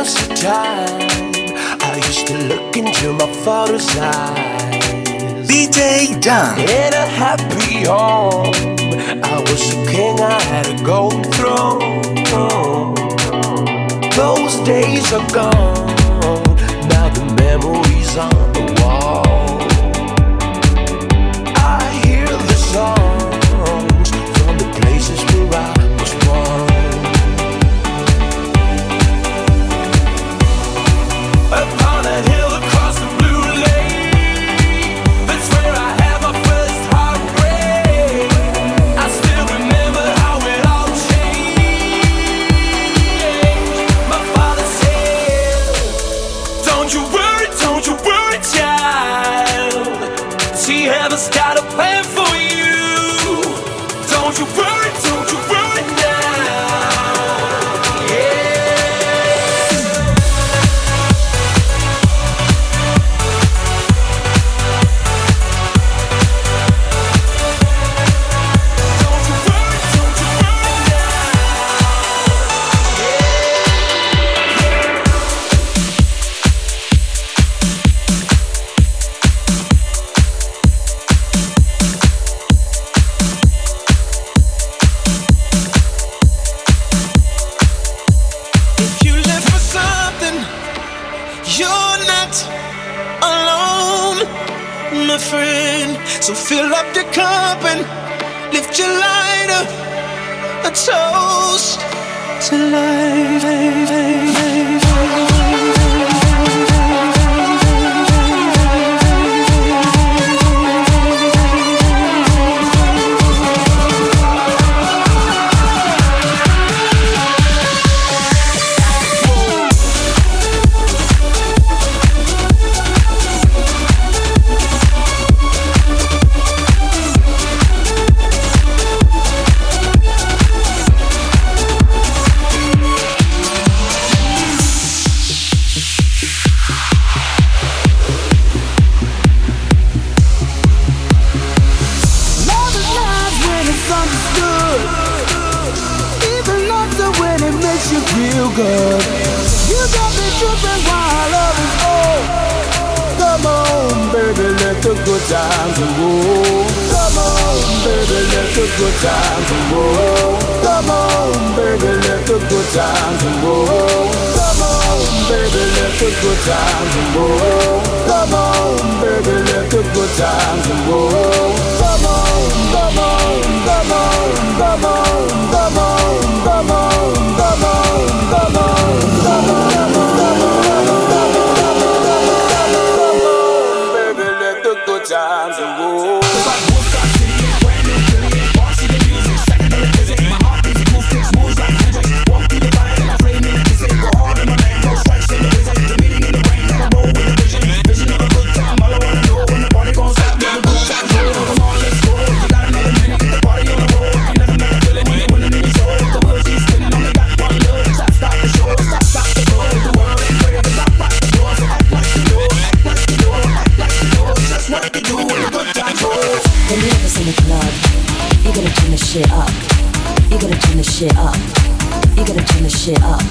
was a time I used to look into my father's eyes. DJ Dan. In a happy home, I was a king, I had a golden throne. Those days are gone, now the memories on the to life. Good times roll. Come on, baby, let the good times roll. Come on, baby, let the good times roll. Come on, baby, let the good times roll. Come on, come on, come on, come on, come on, come on, come on, come on, come on, the good times roll. When shit up. You gotta turn the shit up.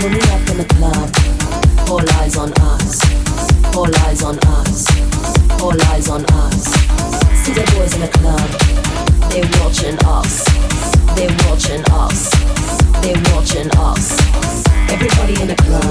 When we up in the club, all eyes on us. All eyes on us. All eyes on us. See the boys in the club, they watching us. They watching us. They watching us. Everybody in the club,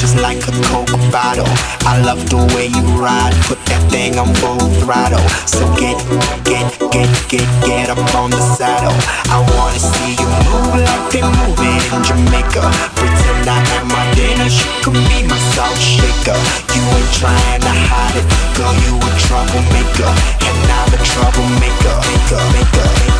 just like a Coke bottle. I love the way you ride, put that thing on full throttle. So get, get, get, get, get up on the saddle. I wanna see you move like they move it in Jamaica. Pretend I am my Danish, you could be my salt shaker. You ain't trying to hide it, girl, you a troublemaker, and I'm a troublemaker. Maker, maker, maker.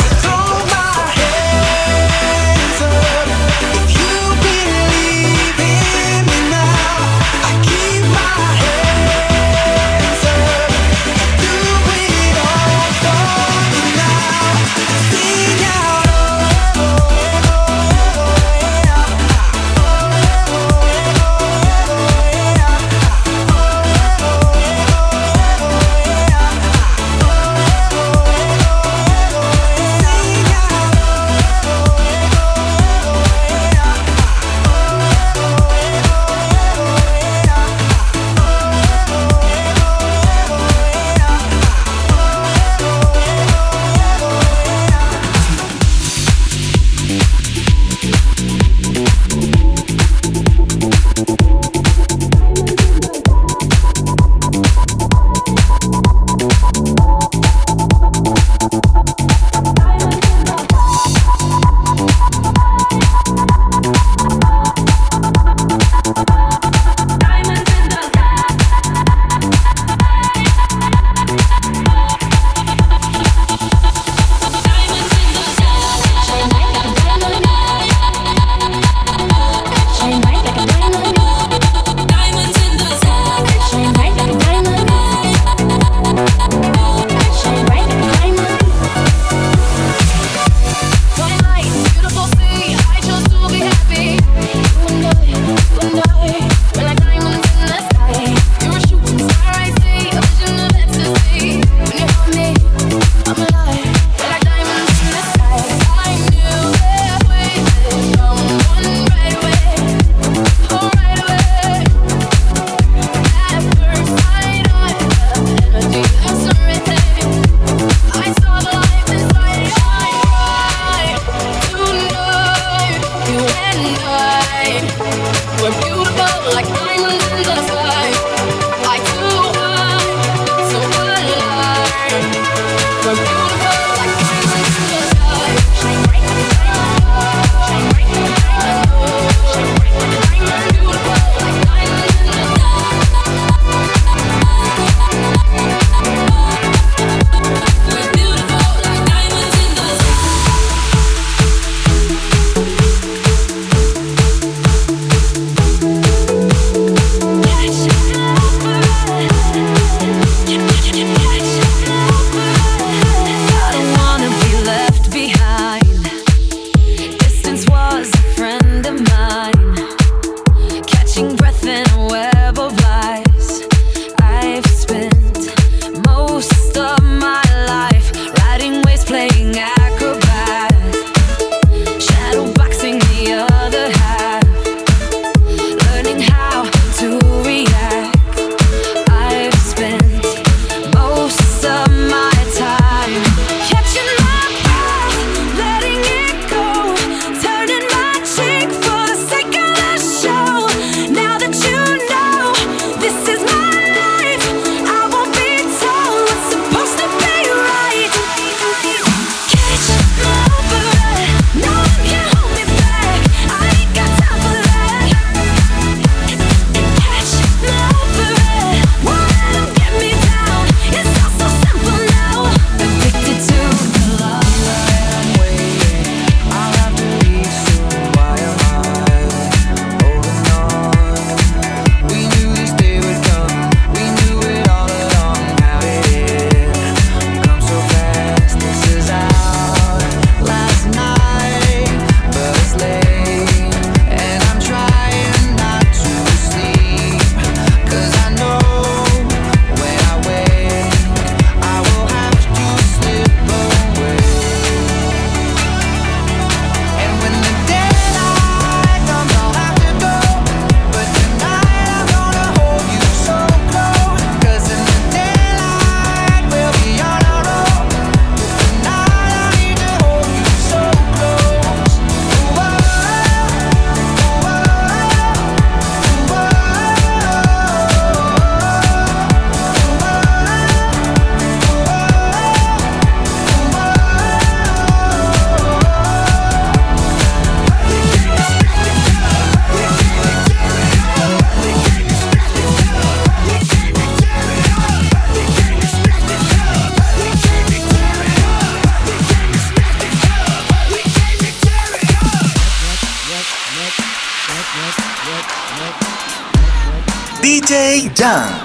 DJ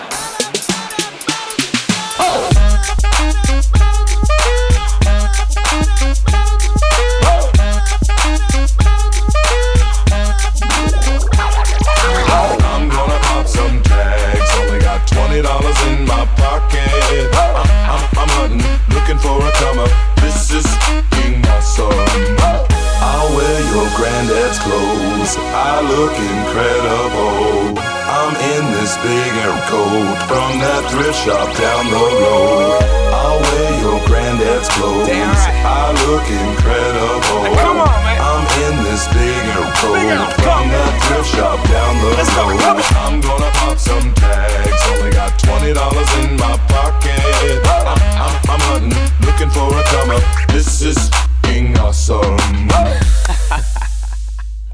down the road. I'll wear your granddad's clothes. I look incredible. come on, man. I'm in this big air coat from that thrift shop down the road. I'm gonna pop some tags. Only got twenty dollars in my pocket. I'm, I'm, I'm hunting, looking for a come up. This is f***ing awesome.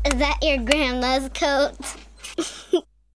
Is that your grandma's coat?